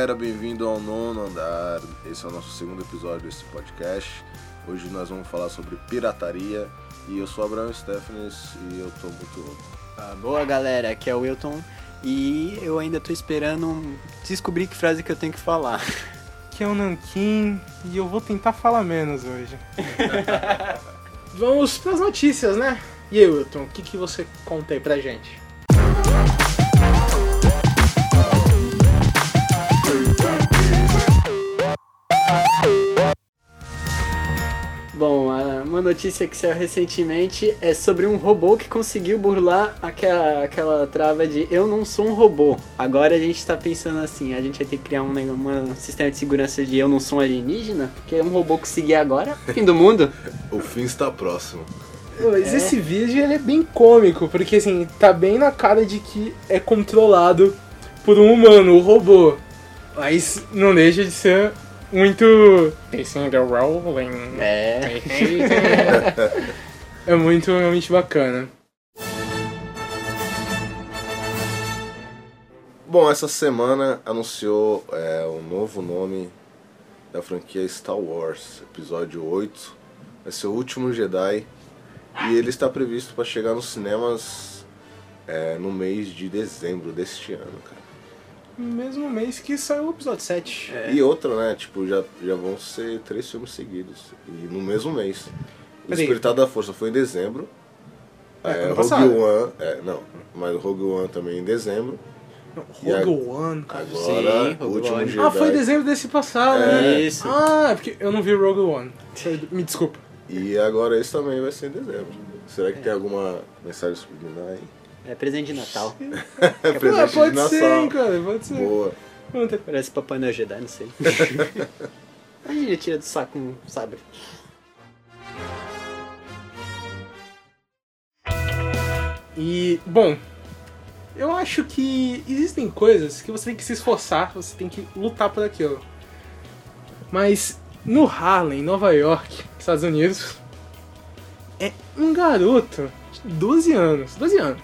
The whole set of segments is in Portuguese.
galera, bem-vindo ao Nono Andar. Esse é o nosso segundo episódio desse podcast. Hoje nós vamos falar sobre pirataria e eu sou Abraão Stephens e eu tô muito louco. Ah, boa galera, aqui é o Wilton e eu ainda tô esperando descobrir que frase que eu tenho que falar. Aqui é o Nankin e eu vou tentar falar menos hoje. Vamos pras notícias, né? E aí, Wilton, o que, que você conta aí pra gente? Bom, uma notícia que saiu recentemente é sobre um robô que conseguiu burlar aquela, aquela trava de eu não sou um robô. Agora a gente tá pensando assim, a gente vai ter que criar um, uma sistema de segurança de eu não sou um alienígena, porque é um robô conseguir agora, fim do mundo. O fim está próximo. Mas É. esse vídeo ele é bem cômico, porque assim, tá bem na cara de que é controlado por um humano, o robô. Mas não deixa de ser muito. Pacing the rolling. É. É muito realmente bacana. Bom, essa semana anunciou é, o novo nome da franquia Star Wars, episódio 8. Vai ser o último Jedi e ele está previsto para chegar nos cinemas é, no mês de dezembro deste ano, cara. Mesmo mês que saiu o episódio 7. É. E outra, né? Tipo, já, já vão ser três filmes seguidos. E no mesmo mês. O. Despertar da Força foi em dezembro. É, É, Rogue passado. One. É, não. Mas o Rogue One também em dezembro. E Rogue a- One, cara. Agora, Sim, Rogue último One. Jedi. Ah, foi em dezembro desse passado, É. né? Isso. Ah, é porque eu não vi Rogue One. Me desculpa. E agora esse também vai ser em dezembro. Será que É. tem alguma mensagem subliminar aí? É presente de Natal. É Ah, pode de ser, Natal. hein, cara, pode ser. Boa. Pronto. Parece Papai Noel Jedi, não sei. Aí ele tira do saco um sabre. E, bom, eu acho que existem coisas que você tem que se esforçar, você tem que lutar por aquilo. Mas no Harlem, Nova York, Estados Unidos, é um garoto de 12 anos, 12 anos.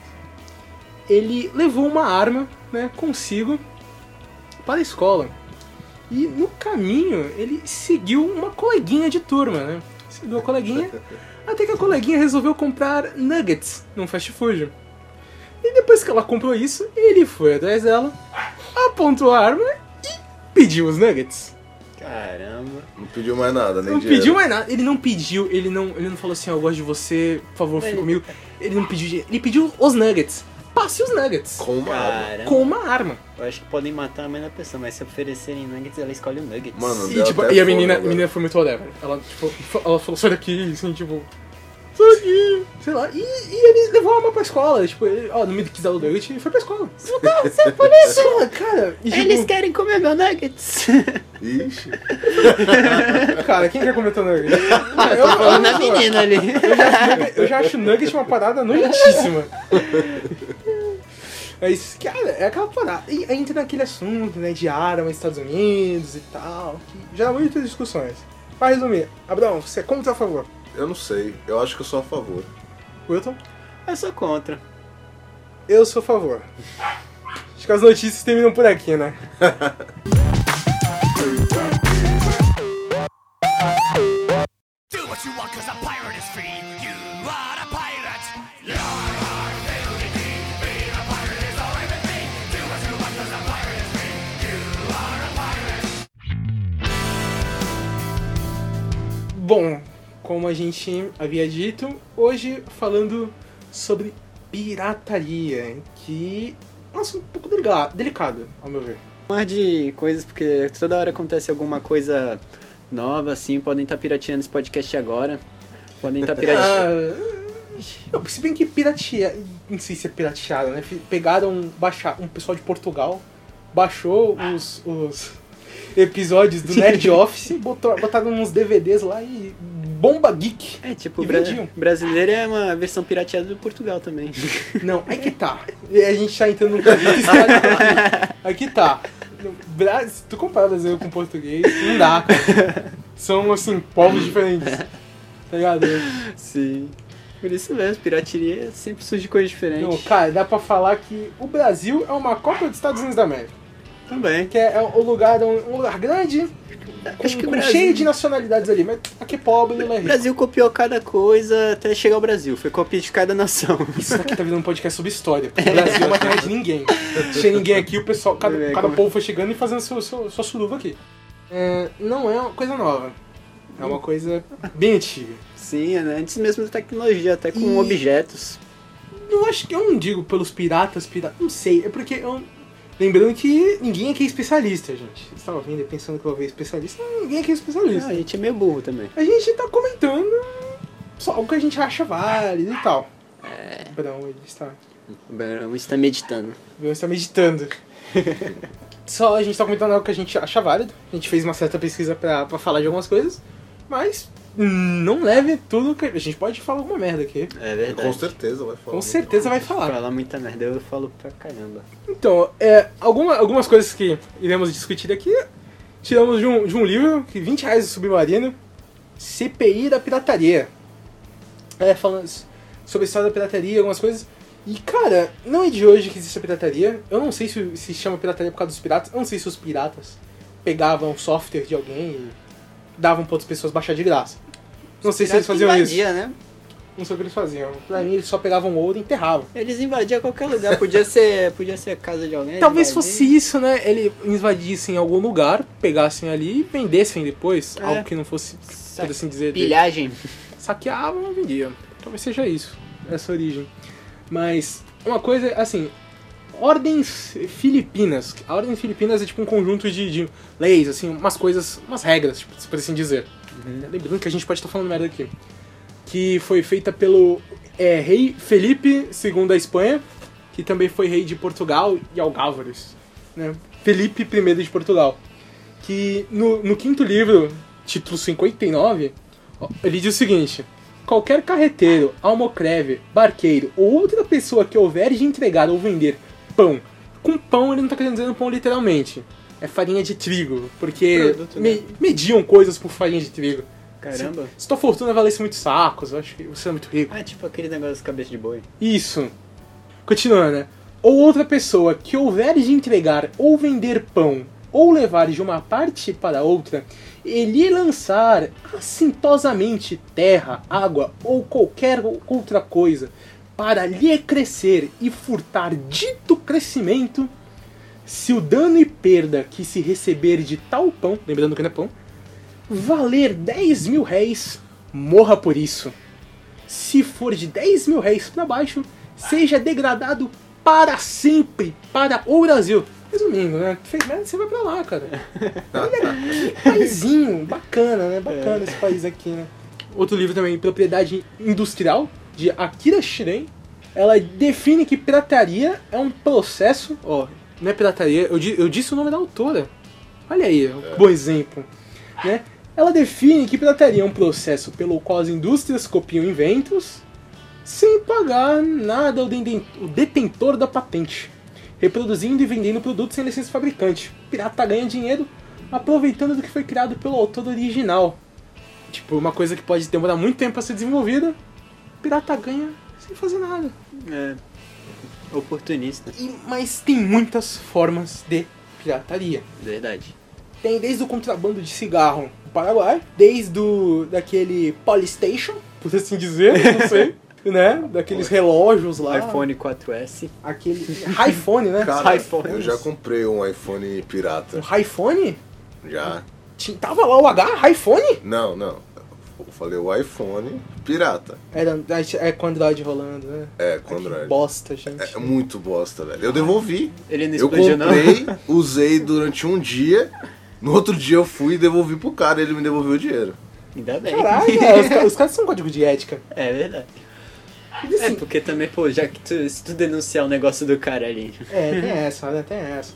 Ele levou uma arma, né, consigo para a escola. E no caminho ele seguiu uma coleguinha de turma, né? Seguiu a coleguinha até que a coleguinha resolveu comprar nuggets num fast food. E depois que ela comprou isso, ele foi atrás dela, apontou a arma e pediu os nuggets. Caramba. Não pediu mais nada, nem Não dinheiro. pediu mais nada, ele não pediu, ele não, ele não falou assim, eu gosto de você, por favor, fique comigo. Ele não pediu dinheiro, ele pediu os nuggets. Passe os nuggets. Com uma arma. Com uma arma. Eu acho que podem matar a mãe da pessoa, mas se oferecerem nuggets, ela escolhe o nuggets. Mano, E, tipo, e a menina, a menina foi muito whatever. Ela, tipo, ela falou, sai daqui, assim, tipo. Sai daqui, sei lá. E, e ele levou a arma pra escola. Tipo, ele, ó, não me quis dar o nugget e foi pra escola. Você é polícia! Cara, e, tipo, Eles querem comer meu nuggets! Ixi. cara, quem quer comer teu nugget? Eu tô falando da menina ali. Eu já, acho eu já acho nugget uma parada nojentíssima. Mas, cara, é aquela parada. E entra naquele assunto, né, de arma, Estados Unidos e tal, que já há muitas discussões. Pra resumir, Abraão, você é contra ou a favor? Eu não sei. Eu acho que eu sou a favor. Wilton? Eu sou contra. Eu sou a favor. Acho que as notícias terminam por aqui, né? Do what you want cause a pirate is free. Bom, como a gente havia dito, hoje falando sobre pirataria, que é um assunto um pouco delicado, ao meu ver. Mais de coisas, porque toda hora acontece alguma coisa nova, assim, podem estar pirateando esse podcast agora. Podem estar pirateando. Ah, se bem que pirateia, não sei se é pirateado, né? Pegaram baixar, um pessoal de Portugal, baixou os, os episódios do Nerd Office, botou, botaram uns DVDs lá e bomba geek. É, tipo, bra vendiam. brasileiro é uma versão pirateada do Portugal também. Não, aí que tá. E A gente tá entrando num aqui. Tá. No Bra- Se tu comparar brasileiro com português, não dá. cara. São, assim, povos diferentes. Tá ligado? Sim. Por isso mesmo, pirateria sempre surge coisa diferente. Não, cara, dá pra falar que o Brasil é uma cópia dos Estados Unidos da América. Também. Que é, é o lugar, um, um lugar grande, com, Acho que Brasil- cheio de nacionalidades ali, mas aqui é pobre não é O rico. Brasil copiou cada coisa até chegar ao Brasil. Foi cópia de cada nação. Isso aqui tá virando um podcast sobre história. porque O Brasil é uma terra de ninguém. Não tinha ninguém aqui, o pessoal, cada, É, cada como- povo foi chegando e fazendo seu, seu, sua suruba aqui. É, não é uma coisa nova. É uma coisa bem antiga. Sim, é antes mesmo da tecnologia, até com E- objetos. Eu acho que eu não digo pelos piratas, piratas. Não sei, é porque eu. Lembrando que ninguém aqui é especialista, gente. Você tava vindo e pensando que eu vou especialista? Ninguém aqui é Ah, especialista. a gente é meio burro também. A gente tá comentando só o que a gente acha válido e tal. É. Perdão, ele está. O Berão está meditando. Você está meditando. Só a gente tá comentando algo que a gente acha válido. A gente fez uma certa pesquisa pra, pra falar de algumas coisas. Mas não leve tudo que. A gente pode falar alguma merda aqui. É verdade. Com certeza vai falar. Com certeza vai falar. Falar muita merda, eu falo pra caramba. Então, é, alguma, algumas coisas que iremos discutir aqui. Tiramos de um, de um livro, que 20 reais do Submarino, CPI da Pirataria. É, falando sobre a história da pirataria, algumas coisas. E, cara, não é de hoje que existe a pirataria. Eu não sei se se chama pirataria por causa dos piratas. Eu não sei se os piratas pegavam software de alguém e davam pra outras pessoas baixar de graça. Não sei se eles faziam isso. invadia, né? Não sei o que eles faziam. Pra mim, eles só pegavam ouro e enterravam. Eles invadiam qualquer lugar, podia ser, podia ser a casa de alguém. Talvez fosse isso, né? Ele invadissem algum lugar, pegassem ali e vendessem depois. É. Algo que não fosse, por assim dizer, dele. Pilhagem. saqueavam e vendiam. Talvez seja isso, essa origem. Mas uma coisa, assim, ordens filipinas. A ordem filipinas é tipo um conjunto de, de leis, assim, umas coisas, umas regras, tipo, por assim dizer. Lembrando que a gente pode estar falando merda aqui. Que foi feita pelo é, rei Felipe II da Espanha, que também foi rei de Portugal e Algávares. Né? Felipe I de Portugal. Que no, no quinto livro, título 59, ó, ele diz o seguinte: Qualquer carreteiro, almocreve, barqueiro ou outra pessoa que houver de entregar ou vender pão, com pão ele não está querendo dizer pão literalmente, é farinha de trigo, porque Produto, né? me- mediam coisas por farinha de trigo. Caramba. Se, se tua fortuna valesse muitos sacos, eu acho que você é muito rico. Ah, tipo aquele negócio de cabeça de boi. Isso. Continuando, né? Ou outra pessoa que houver de entregar ou vender pão ou levar de uma parte para outra, e lhe lançar assintosamente terra, água ou qualquer outra coisa para lhe crescer e furtar dito crescimento, se o dano e perda que se receber de tal pão, lembrando que não é pão, valer 10 mil réis, morra por isso se for de 10 mil réis para baixo, seja degradado para sempre para o Brasil. Resumindo, né? Fez merda, você vai pra lá, cara. Olha que paizinho, bacana, né? Bacana esse país aqui, né? Outro livro também, Propriedade Industrial, de Akira Shiren. Ela define que pirataria é um processo. Ó, não é pirataria, eu, eu disse o nome da autora. Olha aí, um bom exemplo. Né? Ela define que pirataria é um processo pelo qual as indústrias copiam inventos sem pagar nada ao detentor da patente, reproduzindo e vendendo produtos sem licença fabricante. O pirata ganha dinheiro aproveitando do que foi criado pelo autor original. Tipo, uma coisa que pode demorar muito tempo a ser desenvolvida, pirata ganha sem fazer nada. É. Oportunista. E- mas tem muitas formas de pirataria. Verdade. Tem desde o contrabando de cigarro no Paraguai, desde o daquele Polystation, por assim dizer, não sei, né? Daqueles relógios lá. iPhone 4S. Aquele iPhone, né? Cara, eu já comprei um iPhone pirata. Um iPhone? Já. Tava lá o H, iPhone? Não, não. Eu falei o iPhone pirata. Era, é com Android rolando, né? É, com que Android. bosta, gente. É muito bosta, velho. Eu devolvi. Ele não Eu explodiu, não? comprei, usei durante um dia. No outro dia eu fui e devolvi pro cara, ele me devolveu o dinheiro. Ainda bem. Caralho, é, os, ca- os caras são um código de ética. É verdade. E É, assim, porque também, pô, já que tu, se tu denunciar o negócio do cara ali. É, tem essa, né? Tem essa.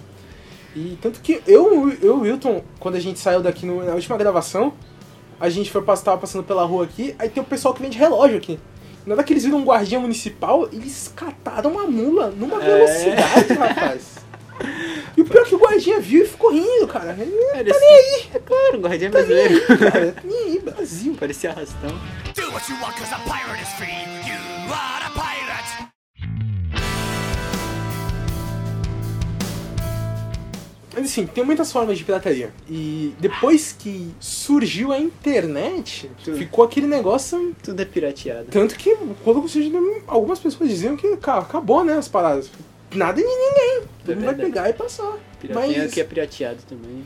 E tanto que eu, eu e o Wilton, quando a gente saiu daqui no- na última gravação, a gente foi passar, tava passando pela rua aqui, aí tem o pessoal que vende relógio aqui. Na hora que eles viram um guardinha municipal, eles cataram uma mula numa É. velocidade, rapaz. E o pior é que o guardinha viu e ficou rindo, cara. Ele tá nem aí. É claro, guardião brasileiro. cara, tá nem aí, Brasil. Parecia arrastão. Do what you want, cause a pirate is free. You are a pirate. Mas assim, tem muitas formas de pirataria. E depois que surgiu a internet, Tudo. ficou aquele negócio. Tudo é pirateado. Tanto que quando surgiu, algumas pessoas diziam que acabou, né? As paradas. Nada de ninguém. Todo mundo vai pegar e passar. Piratinha Mas, que é pirateado também.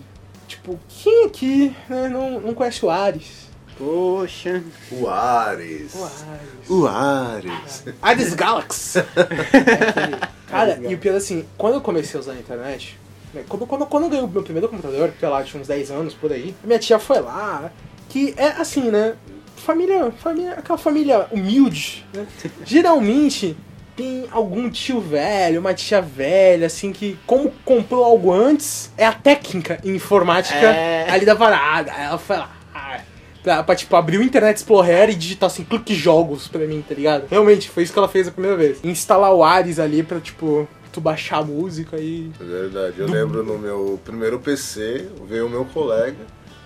tipo, quem aqui né, não, não conhece o Ares? Poxa. O Ares. O Ares. O Ares. Ares Galaxy. Cara, Ares e o pior assim, quando eu comecei a usar a internet, quando, quando, quando eu ganhei o meu primeiro computador, sei lá, tinha uns 10 anos por aí, minha tia foi lá, que é assim, né? Família, família, aquela família humilde, né? Geralmente tem algum tio velho, uma tia velha, assim, que como comprou algo antes, é a técnica em informática É. ali da parada. Ela foi lá. Pra, pra, tipo, abrir o Internet Explorer e digitar assim, clique jogos pra mim, tá ligado? Realmente, foi isso que ela fez a primeira vez. Instalar o Ares ali pra, tipo, tu baixar a música e. É verdade. Eu lembro no meu primeiro PC, veio o meu colega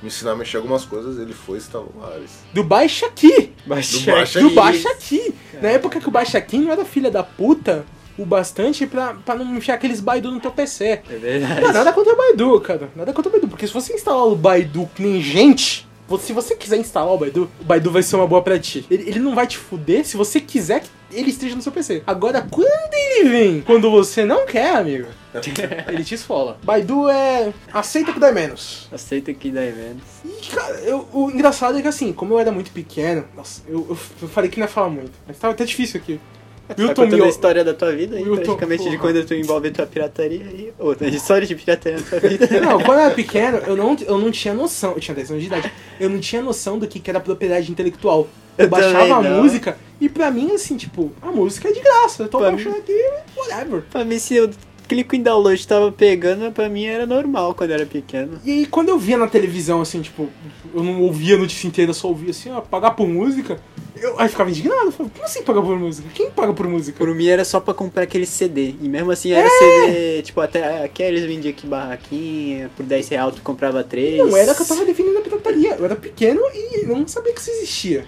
me ensinar a mexer algumas coisas, ele foi e instalou o Ares. Do Baixa Aqui! Baixa Baixa Do Aqui. Baixa Aqui! Na época que o Baixa Aqui não era filha da puta o bastante pra, pra não enfiar aqueles Baidu no teu PC. É Não, verdade. nada contra o Baidu, cara. Nada contra o Baidu. Porque se você instalar o Baidu que nem gente, se você quiser instalar o Baidu, o Baidu vai ser uma boa pra ti. Ele, ele não vai te fuder se você quiser que ele esteja no seu PC. Agora, quando ele vem, quando você não quer, amigo, ele te esfola. Baidu é. aceita que dá menos. Aceita que dá menos. E, cara, eu- o engraçado é que assim, como eu era muito pequeno, nossa, eu, eu, eu falei que não ia falar muito. Mas tava até difícil aqui. Tá Wilton contando me- a história da tua vida aí, Wilton, praticamente de porra. quando tu envolve tua pirataria e outra história de pirataria na tua vida. Não, quando eu era pequeno, eu não, eu não tinha noção. Eu tinha 10 anos de idade. Eu não tinha noção do que, que era propriedade intelectual. Eu, Eu baixava a música e pra mim, assim, tipo, a música é de graça. Eu tô Pra baixando aqui, whatever. pra mim, se eu clico em download tava pegando, pra mim era normal quando eu era pequeno. E aí, quando eu via na televisão, assim, tipo, eu não ouvia a notícia inteira, só ouvia assim, ó, pagar por música, eu aí ficava indignado. Eu falava, como assim pagar por música? Quem paga por música? Por mim era só pra comprar aquele CD. E mesmo assim era É. CD, tipo, até aqui eles vendiam aqui barraquinha, por 10 reais tu comprava três. Não era que eu tava definindo a pirataria. Eu era pequeno e não sabia que isso existia.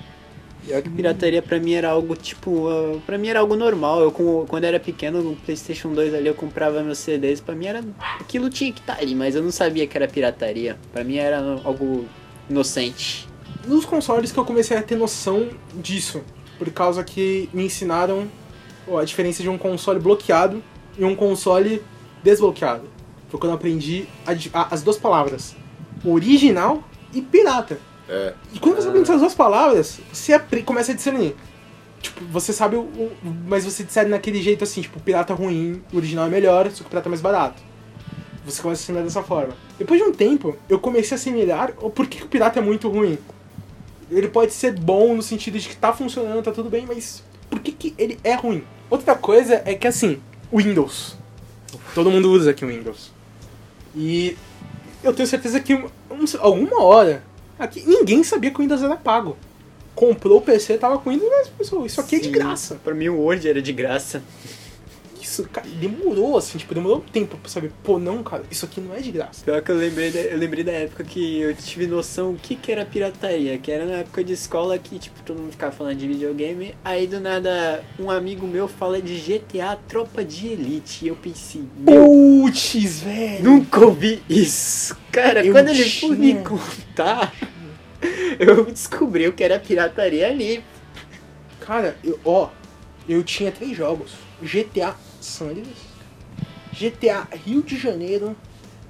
Pior que pirataria pra mim era algo tipo. Uh, pra mim era algo normal. Eu, quando era pequeno, no PlayStation 2 ali, eu comprava meus CDs. Pra mim era. Aquilo tinha que estar ali, mas eu não sabia que era pirataria. Pra mim era algo inocente. nos consoles que eu comecei a ter noção disso. Por causa que me ensinaram ó, a diferença de um console bloqueado e um console desbloqueado. Foi quando eu aprendi a a- as duas palavras: original e pirata. É. E quando você aprende essas duas palavras, você apre- começa a discernir. Tipo, você sabe o, o- Mas você discerne naquele jeito assim, tipo, pirata é ruim, o original é melhor, só que o pirata é mais barato. Você começa a assimilar dessa forma. Depois de um tempo, eu comecei a assimilar o porquê que o pirata é muito ruim. Ele pode ser bom no sentido de que tá funcionando, tá tudo bem, mas por que, que ele é ruim? Outra coisa é que assim, Windows. Todo mundo usa aqui o Windows. E eu tenho certeza que um- alguma hora aqui ninguém sabia que o Windows era pago. Comprou o PC, tava com o Windows, mas pessoal, isso aqui é de Sim. graça. Pra mim o Word era de graça. Isso, cara, demorou assim, tipo, demorou um tempo pra saber, pô, não, cara, isso aqui não é de graça. Pior que eu lembrei, da, eu lembrei da época que eu tive noção o que, que era pirataria, que era na época de escola que, tipo, todo mundo ficava falando de videogame, aí do nada um amigo meu fala de GTA Tropa de Elite, e eu pensei, Putz, velho. nunca ouvi isso. Cara, Eu quando ele foi me contar, eu descobri o que era pirataria ali. Cara, eu, ó, eu tinha três jogos: GTA San Andreas, GTA Rio de Janeiro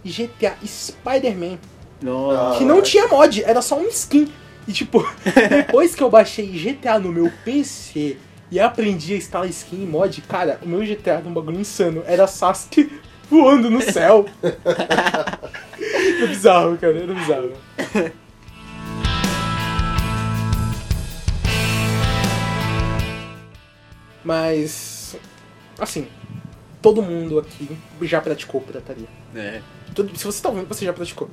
e GTA Spider-Man. Nossa. Que não tinha mod, era só um skin. E tipo, depois que eu baixei GTA no meu PC e aprendi a instalar skin e mod, cara, o meu GTA era um bagulho insano. Era Sasuke voando no céu. era bizarro, cara, era bizarro. Mas, assim, todo mundo aqui já praticou pirataria. É. Todo- se você tá ouvindo, você já praticou.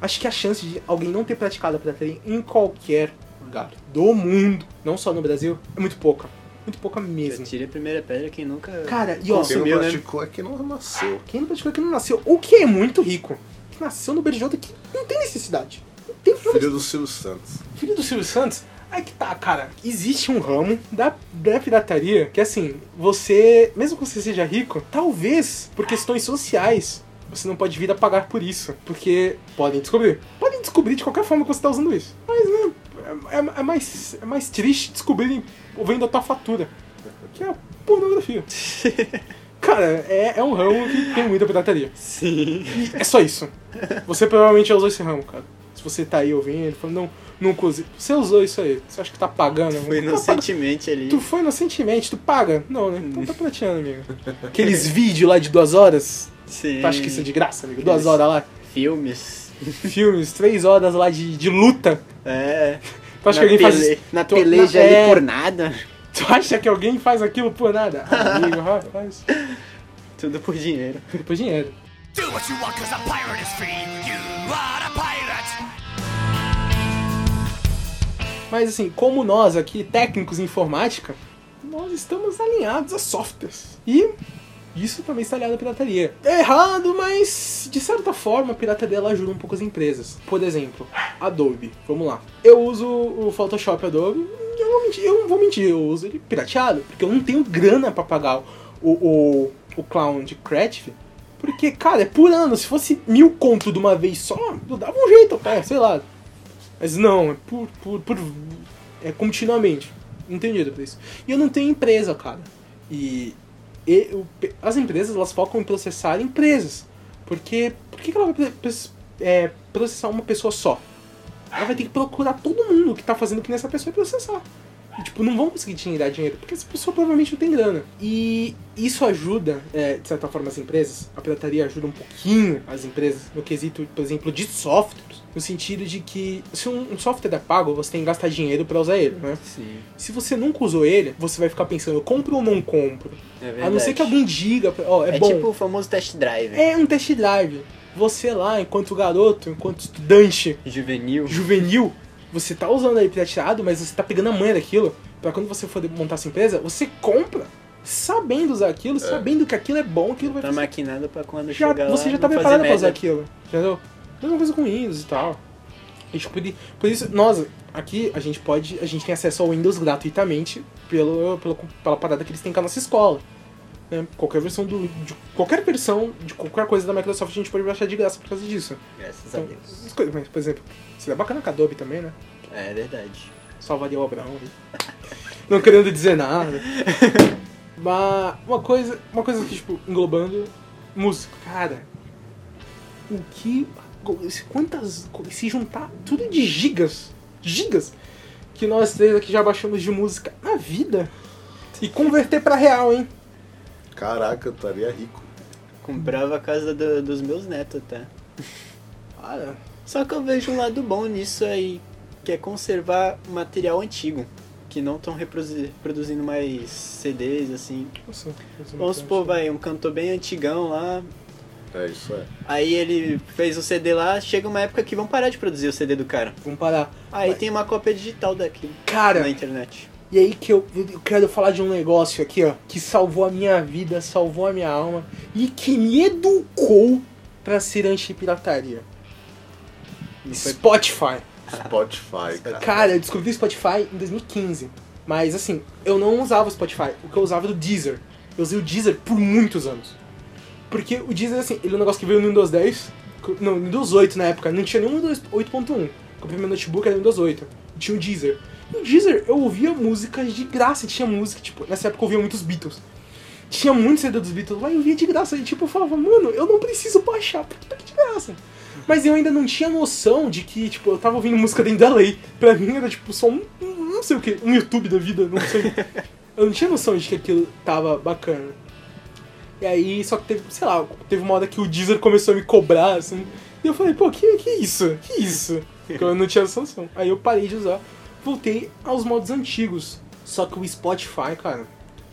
Acho que a chance de alguém não ter praticado a pirataria em qualquer lugar do mundo, não só no Brasil, é muito pouca. Muito pouca mesmo. Tire a primeira pedra quem nunca. Cara, e Quem ó, não Sumiu, né? praticou é quem não nasceu. quem não praticou é que não nasceu, ou que é muito rico, que nasceu no outro que não tem necessidade. Não tem não Filho do Silvio Santos. filho do Silvio Santos, aí que tá, cara. Existe um ramo da, da pirataria que, assim, você, mesmo que você seja rico, talvez por questões sociais, você não pode vir a pagar por isso, porque podem descobrir. Podem descobrir de qualquer forma que você está usando isso. Mas né, é, é- é mais, é mais triste descobrirem vendo a tua fatura, que é a pornografia. Cara, é, é um ramo que tem muita pirataria. Sim. E é só isso. Você provavelmente já usou esse ramo, cara. Se você tá aí ouvindo, falando, não, nunca usei. Você usou isso aí. Você acha que tá pagando? Foi Tá inocentemente ali. Tu foi inocentemente, tu paga? Não, né? Então tá prateando, amigo. Aqueles vídeos lá de duas horas, Sim. tu acha que isso é de graça, amigo? Duas horas lá, Filmes. filmes, três horas lá de, de luta. É. Tu acha na que alguém faz pele- isso? Na Tu- peleja na- ali é. por nada. Tu acha que alguém faz aquilo por nada? Amigo, rapaz. Tudo por dinheiro. Tudo por dinheiro. Do what you want, cause a pirate is free. You are a pirate. Mas assim, como nós aqui, técnicos em informática, nós estamos alinhados a softwares. E isso também está alinhado à pirataria. É errado, mas de certa forma a pirataria ela ajuda um pouco as empresas. Por exemplo, Adobe. Vamos lá. Eu uso o Photoshop Adobe. Eu, vou mentir, eu não vou mentir, eu uso ele pirateado, porque eu não tenho grana pra pagar o, o, o Clown de Creative. Porque, cara, é por ano. Se fosse mil conto de uma vez só, eu dava um jeito, cara, sei lá. Mas não, é por, por, por é continuamente. Não tenho dinheiro pra isso. E eu não tenho empresa, cara. E, e o- as empresas, elas focam em processar empresas. Porque, por que que ela vai é, processar uma pessoa só? Ela vai ter que procurar todo mundo que tá fazendo que nessa pessoa processar. E, tipo, não vão conseguir tirar dinheiro, porque essa pessoa provavelmente não tem grana. E isso ajuda, é, de certa forma, as empresas. A pirataria ajuda um pouquinho as empresas no quesito, por exemplo, de softwares. No sentido de que se um, um software é pago, você tem que gastar dinheiro pra usar ele, né? Sim. Se você nunca usou ele, você vai ficar pensando, compro ou não compro? É verdade. A não ser que alguém diga, ó, é, É, bom. tipo o famoso test drive. É um test drive. Você lá, enquanto garoto, enquanto estudante Juvenil. juvenil, você tá usando aí pirateado, mas você tá pegando a manha daquilo, pra quando você for montar sua empresa, você compra sabendo usar aquilo, sabendo que aquilo é bom, aquilo vai Tá fazer. maquinado pra quando Já, chegar lá você já tá preparado pra usar aquilo, entendeu? Mesma coisa com Windows e tal. E, tipo, por isso, nós, aqui, a gente pode, a gente tem acesso ao Windows gratuitamente pelo, pelo, pela parada que eles têm com a nossa escola. Né? Qualquer versão do. De qualquer versão de qualquer coisa da Microsoft a gente pode baixar de graça por causa disso. Graças a Então, Deus. as coisas- mas, por exemplo, seria bacana com a Adobe também, né? É verdade. Salvaria o Abraão. Não querendo dizer nada. Mas uma coisa, uma coisa que, tipo, englobando música. Cara, o que. Quantas. Se juntar tudo de gigas. Gigas! Que nós três aqui já baixamos de música na vida. E converter pra real, hein? Caraca, eu estaria rico. Comprava a casa do- dos meus netos até. Cara, Só que eu vejo um lado bom nisso aí, que é conservar material antigo. Que não estão reproduzindo mais CDs, assim. nossa, Vamos supor, vai, um cantor bem antigão lá. É, isso é. Aí ele fez o CD lá, chega uma época que vão parar de produzir o CD do cara. Vamos parar. Aí Mas- tem uma cópia digital daquilo Cara, na internet. E aí que eu, eu quero falar de um negócio aqui, ó, que salvou a minha vida, salvou a minha alma e que me educou pra ser anti-pirataria. Spotify. Spotify, cara. Cara, eu descobri o Spotify em 2015. Mas assim, eu não usava o Spotify, o que eu usava era o Deezer. Eu usei o Deezer por muitos anos. Porque o Deezer, assim, ele é um negócio que veio no Windows 10, não, no Windows 8 na época, não tinha nenhum Windows 8.1. Comprei meu notebook, era Windows 8. E tinha o Deezer. E o Deezer, eu ouvia músicas de graça, tinha música, tipo, nessa época eu ouvia muitos Beatles. Tinha muito CD dos Beatles lá e eu via de graça. E tipo, eu falava, mano, eu não preciso baixar, porque tá aqui de graça. Mas eu ainda não tinha noção de que, tipo, eu tava ouvindo música dentro da lei. Pra mim era, tipo, só um, um- não sei o que, um YouTube da vida, não sei. eu não tinha noção de que aquilo tava bacana. E aí, só que teve, sei lá, teve uma hora que o Deezer começou a me cobrar, assim. E eu falei, pô, que, que isso? Que isso? Porque eu não tinha noção. Aí eu parei de usar, voltei aos modos antigos. Só que o Spotify, cara,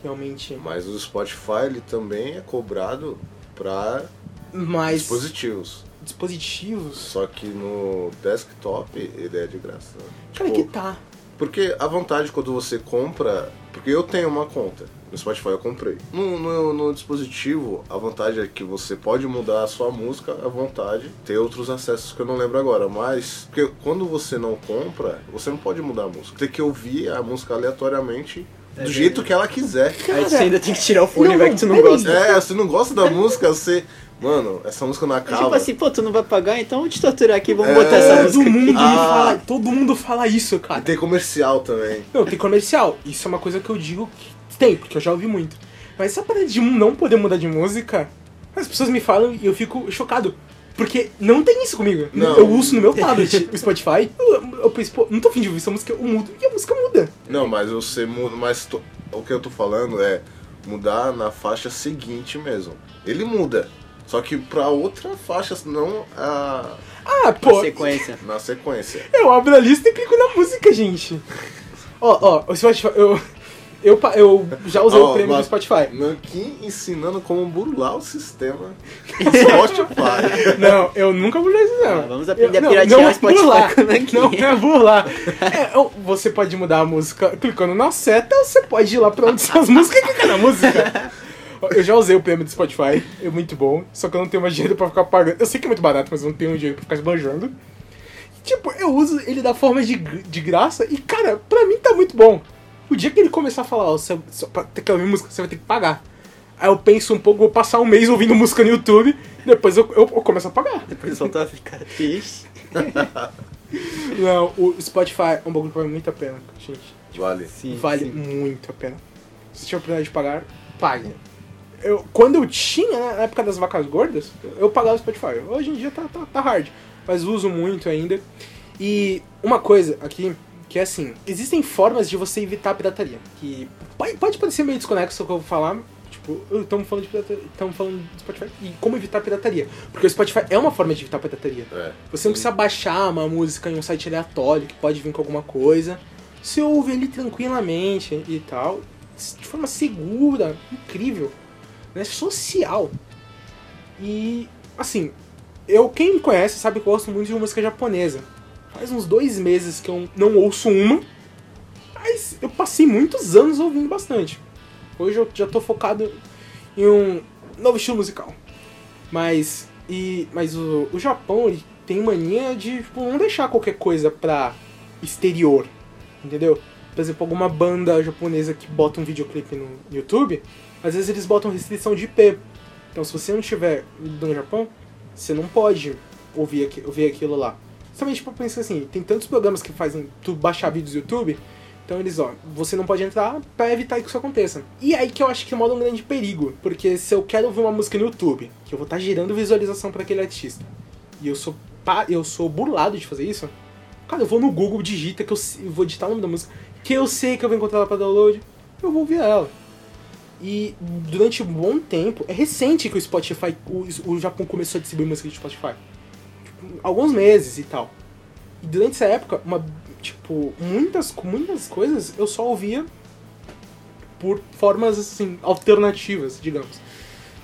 realmente Mas o Spotify ele também é cobrado pra mais dispositivos. dispositivos. Só que no desktop ele é de graça. Cara, Tipo, que tá. Porque a vantagem quando você compra. Porque eu tenho uma conta. No Spotify eu comprei. No, no, no dispositivo, a vantagem é que você pode mudar a sua música à vontade. Ter outros acessos que eu não lembro agora. Mas. Porque quando você não compra, você não pode mudar a música. Tem que ouvir a música aleatoriamente do jeito que ela quiser. Aí você ainda tem que tirar o fone, Não, vai não, que tu não gosta. É, se não gosta da música, você. Mano, essa música não É acaba. Tipo assim, pô, tu não vai pagar, então vamos te torturar aqui, vamos É. botar essa Todo música. mundo, me Ah. fala, todo mundo fala isso, E cara. tem comercial também. Não, tem comercial. Isso é uma coisa que eu digo que tem, porque eu já ouvi muito. Mas essa parada de não poder mudar de música, as pessoas me falam e eu fico chocado. Porque não tem isso comigo. Não. Eu uso no meu tablet o Spotify, eu, eu penso, pô, não tô afim de ouvir essa música, eu mudo e a música muda. Não, mas você muda. Mas to- o que eu tô falando é mudar na faixa seguinte mesmo. Ele muda. Só que pra outra faixa, não a, Ah, Na pô, sequência. na sequência. eu abro a lista e clico na música, gente. Ó, ó, o Spotify, eu, eu, eu já usei Ó, o prêmio do Spotify. Nankin ensinando como burlar o sistema Spotify. Não, eu nunca burlei isso, não. Ah, vamos aprender Eu- a piratear não, o Spotify burlar. com o Nankin. Não é burlar. É, eu- você pode mudar a música clicando na seta, ou você pode ir lá pra onde são as músicas e clicar na música. Eu já usei o prêmio do Spotify, é muito bom, só que eu não tenho mais dinheiro pra ficar pagando. Eu sei que é muito barato, mas eu não tenho dinheiro pra ficar esbanjando. Tipo, eu uso ele da forma de, de graça e, cara, pra mim tá muito bom. O dia que ele começar a falar, ó, você, só pra ter que ouvir música, você vai ter que pagar. Aí eu penso um pouco, vou passar um mês ouvindo música no YouTube, depois eu, eu, eu começo a pagar. Depois voltar a ficar triste. Não, o Spotify é um bagulho que vale muito a pena, gente. Vale. Sim, vale sim. muito a pena. Se tiver a oportunidade de pagar, pague. Eu, quando eu tinha, né, na época das vacas gordas, eu pagava o Spotify. Hoje em dia tá, tá, tá hard, mas uso muito ainda. E uma coisa aqui, que é assim, existem formas de você evitar a pirataria. Que pode, pode parecer meio desconexo o que eu vou falar, tipo, estamos falando de pirataria, estamos falando do Spotify e como evitar a pirataria. Porque o Spotify é uma forma de evitar a pirataria. É. Você não precisa baixar uma música em um site aleatório que pode vir com alguma coisa. Você ouve ele tranquilamente e tal, de forma segura, incrível, né? social. E, assim, eu, quem me conhece sabe que eu gosto muito de música japonesa. Faz uns dois meses que eu não ouço uma, mas eu passei muitos anos ouvindo bastante. Hoje eu já tô focado em um novo estilo musical. Mas, e, mas o, o Japão ele tem mania de tipo, não deixar qualquer coisa pra exterior, entendeu? Por exemplo, alguma banda japonesa que bota um videoclipe no YouTube, às vezes eles botam restrição de IP. Então se você não estiver no Japão, você não pode ouvir, aqui, ouvir aquilo lá. Justamente pra pensar assim, tem tantos programas que fazem tu baixar vídeos do YouTube, então eles, ó, você não pode entrar pra evitar que isso aconteça. E aí que eu acho que mora um grande perigo, porque se eu quero ouvir uma música no YouTube, que eu vou estar gerando visualização pra aquele artista, e eu sou eu sou burlado de fazer isso, cara, eu vou no Google, digita que eu, vou digitar o nome da música, que eu sei que eu vou encontrar ela pra download, eu vou ouvir ela. E durante um bom tempo, é recente que o Spotify, o, o Japão começou a distribuir música de Spotify. Tipo, alguns meses e tal. E durante essa época, uma, tipo, muitas, muitas coisas eu só ouvia por formas, assim, alternativas, digamos.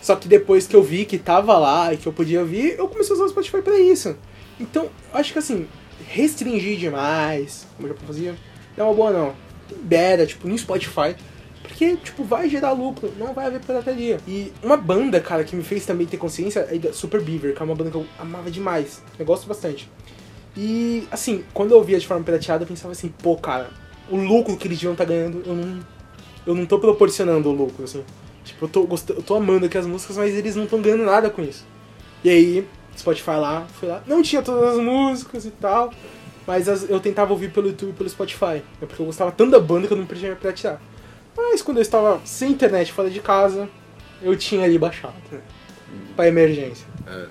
Só que depois que eu vi que tava lá e que eu podia ouvir, eu comecei a usar o Spotify pra isso. Então, acho que assim, restringir demais, como eu já fazia, não é uma boa não. Libera, tipo, no Spotify. Porque, tipo, vai gerar lucro, não vai haver pirataria. E uma banda, cara, que me fez também ter consciência é Super Beaver, que é uma banda que eu amava demais. Eu gosto bastante. E, assim, quando eu ouvia de forma pirateada, eu pensava assim, pô, cara, o lucro que eles deviam estar ganhando, eu não, eu não tô proporcionando o lucro, assim. Tipo, eu tô, eu tô amando aqui as músicas, mas eles não estão ganhando nada com isso. E aí, Spotify lá, fui lá, não tinha todas as músicas e tal, mas as- eu tentava ouvir pelo YouTube e pelo Spotify. É porque eu gostava tanto da banda que eu não podia me piratear. Mas quando eu estava sem internet fora de casa, eu tinha ali baixado, né? Pra emergência. É.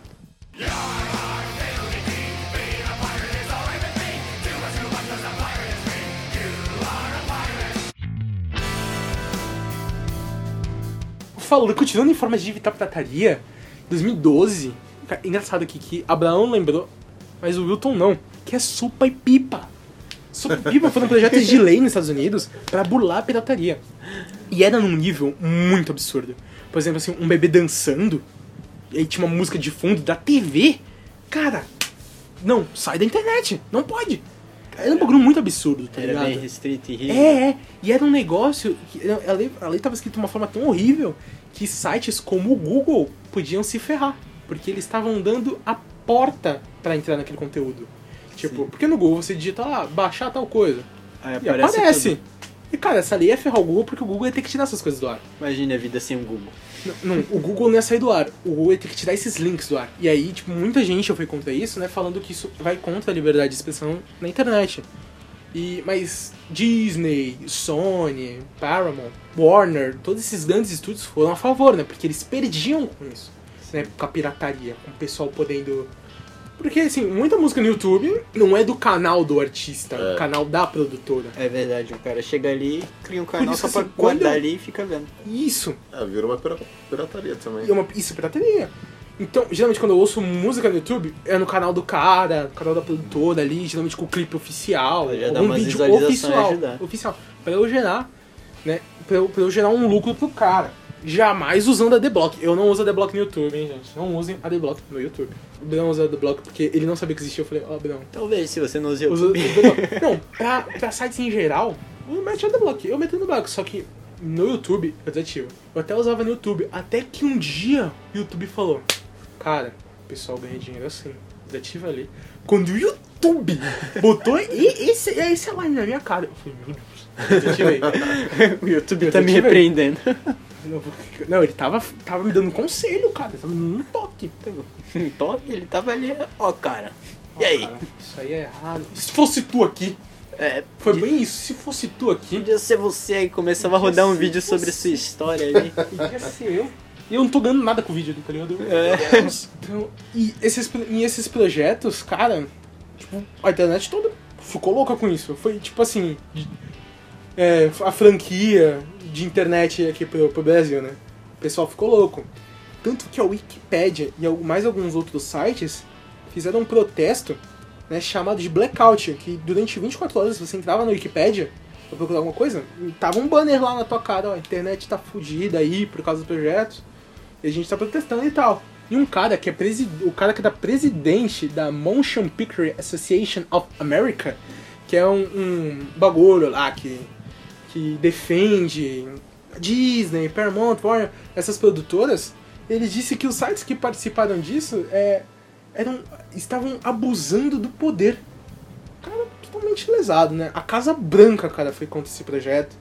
Falando, continuando em formas de evitar pirataria, 2012, cara, engraçado aqui que Abraão lembrou, mas o Wilton não, que é Supa e Pipa. Supa e Pipa foram projetos de lei nos Estados Unidos pra burlar a pirataria. E era num nível muito absurdo. Por exemplo, assim, um bebê dançando, e aí tinha uma música de fundo da TV. Cara, não, sai da internet, não pode. Era um bagulho muito absurdo, tá Era ligado? bem restrito e rígido. É, é. E era um negócio. Que, a, lei, a lei tava escrita de uma forma tão horrível que sites como o Google podiam se ferrar. Porque eles estavam dando a porta pra entrar naquele conteúdo. Tipo, Sim. porque no Google você digita lá, baixar tal coisa. Aí E aparece. tudo. E cara, essa lei ia ferrar o Google porque o Google ia ter que tirar essas coisas do ar. Imagine a vida sem o Google. Não, não, o Google não ia sair do ar. O Google ia ter que tirar esses links do ar. E aí, tipo, muita gente foi contra isso, né? Falando que isso vai contra a liberdade de expressão na internet. E, mas Disney, Sony, Paramount, Warner, todos esses grandes estúdios foram a favor, né? Porque eles perdiam com isso, né? Com a pirataria, com o pessoal podendo. Porque, assim, muita música no YouTube não é do canal do artista, é o canal da produtora. É verdade, o cara chega ali, cria um canal isso, só pra assim, quando guardar eu- ali e fica vendo. Isso, É, vira uma pira- pirataria também. É uma, isso é pirataria. Então, geralmente quando eu ouço música no YouTube, é no canal do cara, no canal da produtora ali, geralmente com o clipe oficial, algum uma vídeo oficial, oficial, pra eu gerar, né, pra eu, pra eu gerar um lucro pro cara. Jamais usando a Adblock. Eu não uso a Adblock no YouTube, hein, gente. Não usem a Adblock no YouTube. O Brão usa a Adblock porque ele não sabia que existia. Eu falei, ó, Brão, Talvez, se você não usa YouTube. Adblock. Não, pra, pra sites em geral, eu meto a Adblock. Eu meto no bloco, só que no YouTube eu desativo. Eu até usava no YouTube, até que um dia o YouTube falou, cara, o pessoal ganha dinheiro assim, desativa ali. Quando o YouTube botou e- esse, esse line na minha cara, eu falei, meu Deus, desativei. o YouTube tá me repreendendo. Não, ele tava, tava me dando conselho, cara, ele tava me dando um toque. Então, ele tava ali, ó, cara. E aí? Cara, isso aí é errado. Se fosse tu aqui, É, foi bem isso, se fosse tu aqui, Podia ser você aí, começava a rodar um vídeo sobre sua história ali. Podia ser eu. E eu não tô ganhando nada com o vídeo ali, tá ligado? É. Então, e esses, e esses projetos, cara, tipo, a internet toda ficou louca com isso. Foi tipo assim, de- é, a franquia de internet aqui pro, pro Brasil, né? O pessoal ficou louco. Tanto que a Wikipédia e mais alguns outros sites fizeram um protesto né, chamado de blackout, que durante 24 horas você entrava na Wikipédia pra procurar alguma coisa, tava um banner lá na tua cara, ó, a internet tá fudida aí por causa do projeto, e a gente tá protestando e tal. E um cara que é o cara que é da presidente da Motion Picture Association of America, que é um, um bagulho lá que, que defende Disney, Paramount, Warner, essas produtoras, ele disse que os sites que participaram disso é, eram, estavam abusando do poder. Cara, totalmente lesado, né? A Casa Branca, cara, foi contra esse projeto.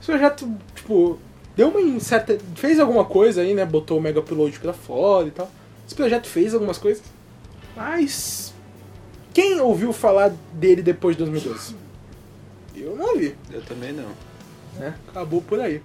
Esse projeto, tipo, deu uma certa. fez alguma coisa aí, né? Botou o Mega Upload pra fora e tal. Esse projeto fez algumas coisas. Mas. Quem ouviu falar dele depois de 2012? Eu não ouvi, Eu também não. né? Acabou por aí.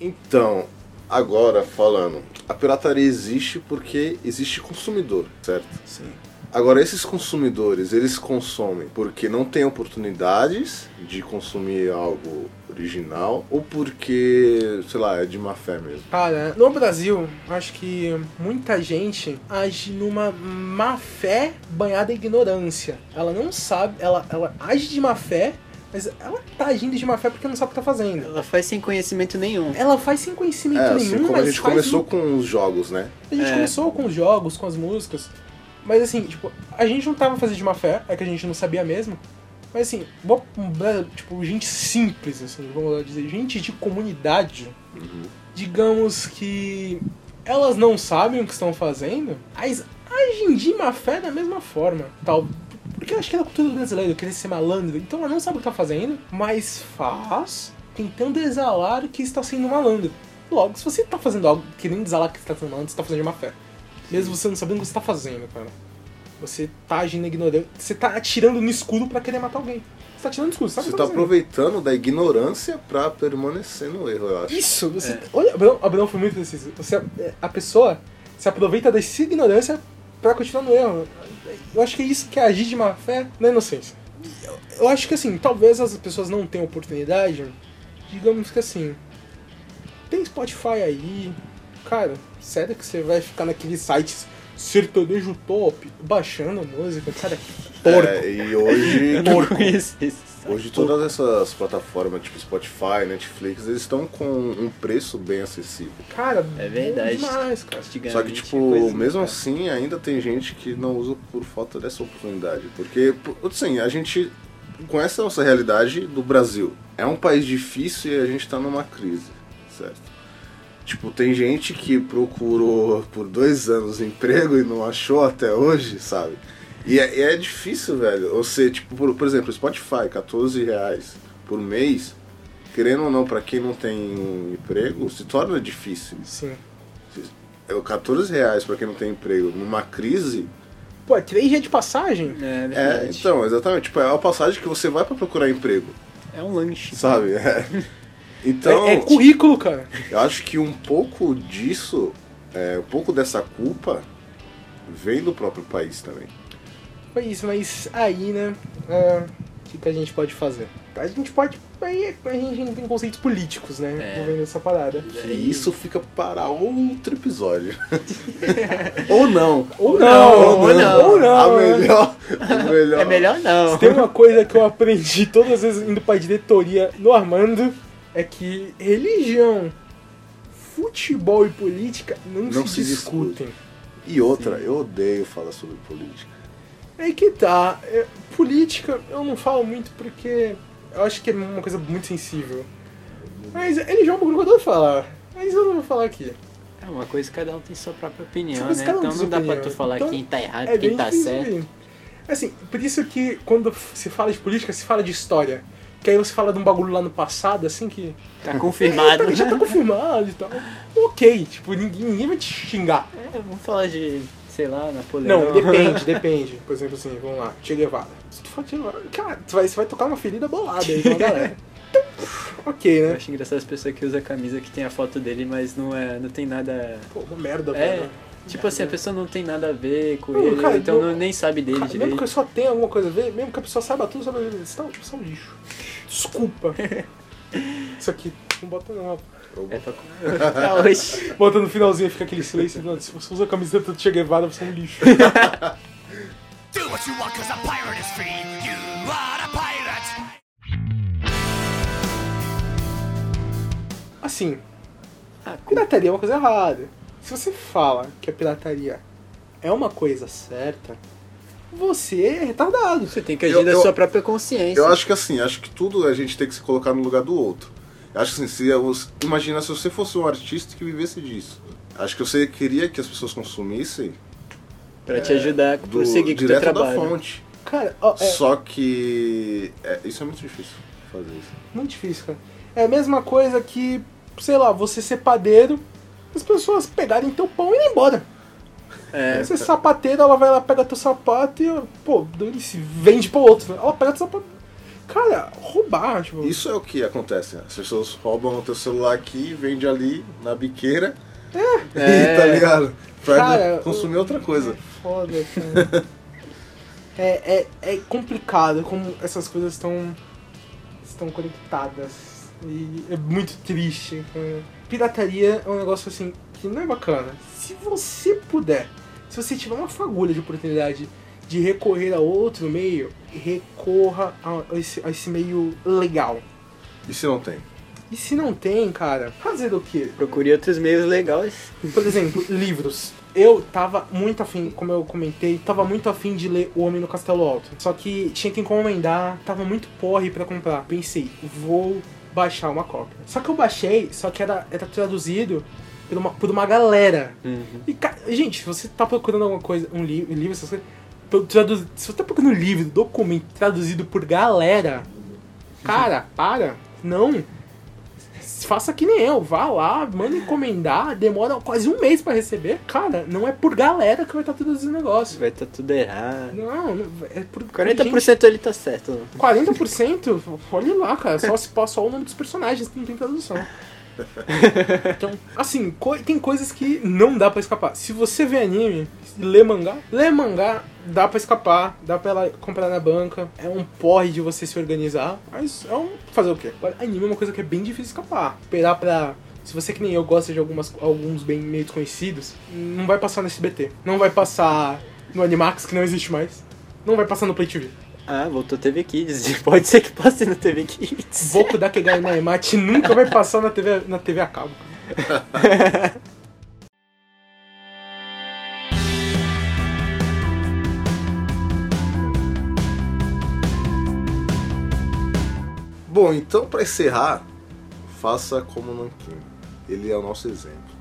Então, agora falando, a pirataria existe porque existe consumidor, certo? Sim. Agora, esses consumidores, eles consomem porque não têm oportunidades de consumir algo original ou porque, sei lá, é de má fé mesmo. Cara, no Brasil, acho que muita gente age numa má fé banhada em ignorância. Ela não sabe, ela, ela age de má fé, mas ela tá agindo de má fé porque não sabe o que tá fazendo. Ela faz sem conhecimento nenhum. Ela faz sem conhecimento É, assim nenhum, como a mas gente faz começou com os jogos, né? A gente É. começou com os jogos, com as músicas. Mas assim, tipo, a gente não tava fazendo de má fé, é que a gente não sabia mesmo. Mas assim, boa- tipo, gente simples, assim, vamos lá dizer, gente de comunidade, digamos que elas não sabem o que estão fazendo, mas agem de má fé da mesma forma. Tal. Porque eu acho que é da cultura brasileira, querer ser malandro. Então ela não sabe o que tá fazendo, mas faz tentando exalar que está sendo malandro. Logo, se você tá fazendo algo querendo exalar que está sendo malandro, você tá fazendo de má fé. Mesmo você não sabendo o que você tá fazendo, cara. Você tá agindo ignorante. Você tá atirando no escuro pra querer matar alguém. Você tá atirando no escuro, você sabe Você o que tá tá fazendo. aproveitando da ignorância pra permanecer no erro, eu acho. Isso, você. É. Olha, Abraão, Abraão foi muito preciso. Você, a pessoa se aproveita dessa ignorância pra continuar no erro. Eu acho que é isso que é agir de má fé na inocência. Eu acho que assim, talvez as pessoas não tenham oportunidade, digamos que assim. Tem Spotify aí. Cara, sério que você vai ficar naqueles sites sertanejo top, baixando a música, cara, que porco. É, e hoje, esse. hoje todas essas plataformas, tipo Spotify, Netflix, eles estão com um preço bem acessível. Cara, É verdade. demais, cara. Só que, Antigamente, tipo, mesmo assim, ainda tem gente que não usa por falta dessa oportunidade. Porque, assim, a gente conhece a nossa realidade do Brasil. É um país difícil e a gente tá numa crise, certo? Tipo, tem gente que procurou por dois anos emprego e não achou até hoje, sabe? E é, e é difícil, velho. Você, tipo, por, por exemplo, Spotify, 14 reais por mês, querendo ou não, pra quem não tem um emprego, se torna difícil. Sim. É, o 14 reais pra quem não tem emprego numa crise. Pô, é três dias de passagem? É É, verdade. então, exatamente. Tipo, é uma passagem que você vai pra procurar emprego, É um lanche. sabe? É. Então, é, é currículo, cara. eu acho que um pouco disso, é, um pouco dessa culpa vem do próprio país também. Foi isso, mas aí, né? é, O que, que a gente pode fazer? A gente pode. Aí a gente tem conceitos políticos, né? É. Envolvendo essa parada. E isso fica para outro episódio. ou não. Ou não, ou não. Ou não. A melhor, o melhor. É melhor não. Tem uma coisa que eu aprendi todas as vezes indo pra diretoria no Armando, é que religião, futebol e política não, Não se, se discutem. E outra, eu odeio falar sobre política. É que tá. é, política eu não falo muito porque eu acho que é uma coisa muito sensível. Mas religião é um bagulho que eu adoro falar. Mas eu não vou falar aqui. É uma coisa que cada um tem sua própria opinião, Mas né? cada um Então não dá pra opinião. tu falar Então, quem tá errado, É quem tá certo. Assim, por isso que quando se fala de política, se fala de história. Que aí você fala de um bagulho lá no passado, assim, que. Tá confirmado. É, já tá confirmado e tal. Ok, tipo, ninguém, ninguém vai te xingar. É, vamos falar de, sei lá, Napoleão. Não, depende, depende. Por exemplo, assim, vamos lá, Che Guevara. Se tu for Che Guevara, cara, tu vai, você vai tocar uma ferida bolada aí com a galera. Então, ok, Eu né? acho engraçado as pessoas que usam a camisa que tem a foto dele, mas não, é, não tem nada. Pô, uma merda, É, velho. Tipo assim, a pessoa não tem nada a ver com Não, ele, cara, então não- não, nem sabe dele Cara, mesmo direito. que só tenha alguma coisa a ver, mesmo que a pessoa saiba tudo sobre ele, você tá, você é um lixo. Desculpa. Isso aqui, não bota não. É pra... ah. Bota no finalzinho fica aquele silêncio. Não, se você usa a camiseta do Che Guevara, você é um lixo. Do what you want, cause a pirate is free. You are a pirate. Assim, Ah, com- pirataria é uma coisa errada. Se você fala que a pirataria é uma coisa certa, você é retardado. Você tem que agir Eu- da eu- sua própria consciência. Eu acho que assim, acho que tudo a gente tem que se colocar no lugar do outro. Eu Acho que assim, se eu- imagina se você fosse um artista que vivesse disso. Acho que você queria que as pessoas consumissem Pra te ajudar a do, prosseguir com o teu direto da trabalho. fonte. Cara, ó, é Só que é, isso é muito difícil fazer isso. muito difícil, cara. É a mesma coisa que, sei lá, você ser padeiro, as pessoas pegarem teu pão e ir embora. É, Você é sapateiro, ela vai lá, pega teu sapato e, pô, se vende pro outro. Ela pega teu sapato. Cara, roubar, tipo. Isso é o que acontece. né? As pessoas roubam o teu celular aqui, vende ali na biqueira. É. tá ligado? Pra Cara, consumir outra coisa. É foda, cara. é, é, é complicado como essas coisas estão estão conectadas. E é muito triste. cara. Pirataria é um negócio assim que não é bacana. Se você puder, se você tiver uma fagulha de oportunidade de recorrer a outro meio, recorra a esse, a esse meio legal. E se não tem? E se não tem, cara, fazer o quê? Procure outros meios legais. Por exemplo, livros. Eu tava muito afim, como eu comentei, tava muito afim de ler O Homem no Castelo Alto. Só que tinha que encomendar, tava muito porre pra comprar. Pensei, vou baixar uma cópia. Só que eu baixei, só que era, era traduzido por uma, por uma galera. E, ca- gente, se você tá procurando alguma coisa, um, li um livro, essas coisas, pro- tradu- se você tá procurando um livro, documento traduzido por galera, cara, para, não. Faça que nem eu, vá lá, manda encomendar, demora quase um mês pra receber. Cara, não é por galera que vai estar traduzindo o negócio. Vai estar tudo errado. Não, é por. por 40% ele tá certo. gente. 40%? Olha lá, cara, só se passa o nome dos personagens, não tem tradução. Então, assim, co- tem coisas que não dá pra escapar. Se você vê anime e lê mangá, lê mangá, dá pra escapar, dá pra comprar na banca. É um porre de você se organizar, mas é um. Fazer o quê? Anime é uma coisa que é bem difícil escapar. Esperar pra. Se você que nem eu gosta de algumas, alguns bem meio desconhecidos, não vai passar no SBT. Não vai passar no Animax, que não existe mais. Não vai passar no Play TV. Ah, voltou TV Kids. Pode ser que passe no TV Kids. Boku da Kegai Naemate nunca vai passar na TV, na TV a cabo. Bom, então pra encerrar, faça como Nankin. Ele é o nosso exemplo.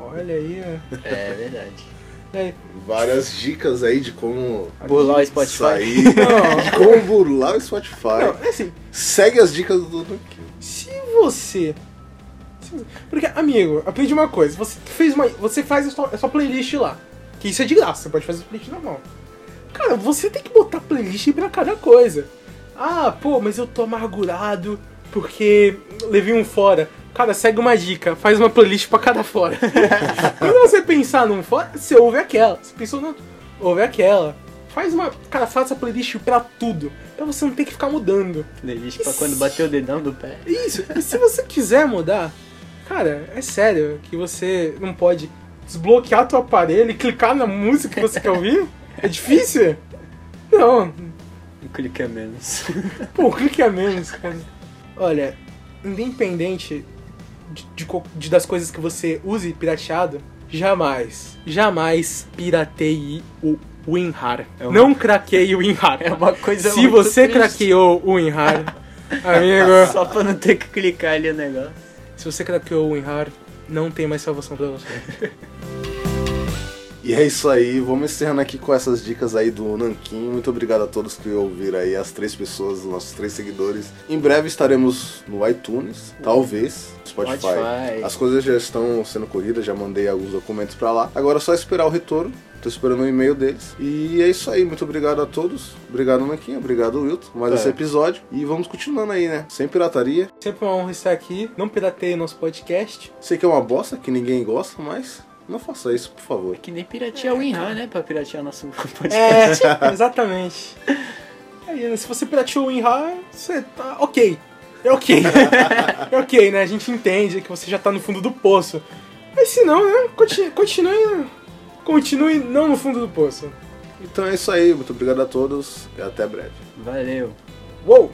Olha aí, é. É verdade. É, Várias dicas aí de como Burlar o Spotify. sair, de como burlar o Spotify. não, é assim, Segue as dicas do Nankin. se você. Porque, amigo, aprende uma coisa. Você fez uma. Você faz a sua, a sua playlist lá. Que isso é de graça, você pode fazer a playlist normal. Cara, você tem que botar playlist pra cada coisa. Ah, pô, mas eu tô amargurado porque levei um fora. Cara, segue uma dica, faz uma playlist pra cada fora. Quando você pensar num fora, você ouve aquela. Você pensou no. Ouve aquela. Faz uma. Cara, faça playlist pra tudo. Pra você não ter que ficar mudando. Playlist pra quando bater o dedão do pé. Isso, e se você quiser mudar, cara, é sério que você não pode desbloquear teu aparelho e clicar na música que você quer ouvir? É difícil? Não, Um clique a menos. pô, um clique a menos, cara. Olha, independente de, de de- das coisas que você use pirateado, jamais, jamais pirateie o WinRAR. É uma- Não craqueie o WinRAR. É uma coisa Se você triste. craqueou o WinRAR, amigo, Só pra não ter que clicar ali o negócio. Se você craqueou o WinRAR, não tem mais salvação pra você. E é isso aí, vamos encerrando aqui com essas dicas aí do Nankin. Muito obrigado a todos que ouviram aí, as três pessoas, os nossos três seguidores. Em breve estaremos no iTunes, talvez, Spotify. Spotify. As coisas já estão sendo corridas, já mandei alguns documentos pra lá. Agora é só esperar o retorno. Tô esperando o e-mail deles. E é isso aí, muito obrigado a todos. Obrigado, Nankin. Obrigado, Wilton, por mais É. esse episódio. E vamos continuando aí, né? Sem pirataria. Sempre uma honra estar aqui. Não pirateie nosso podcast. Sei que é uma bosta, que ninguém gosta, mas não faça isso, por favor. É que nem piratear o WinRAR, né? Pra piratear nosso podcast. É, exatamente. É, aí, se você pirateou o WinRAR, você tá ok. É ok. é ok, né? A gente entende que você já tá no fundo do poço. Mas se não, né? Continue, continue, continue não no fundo do poço. Então é isso aí. Muito obrigado a todos e até breve. Valeu. Uou!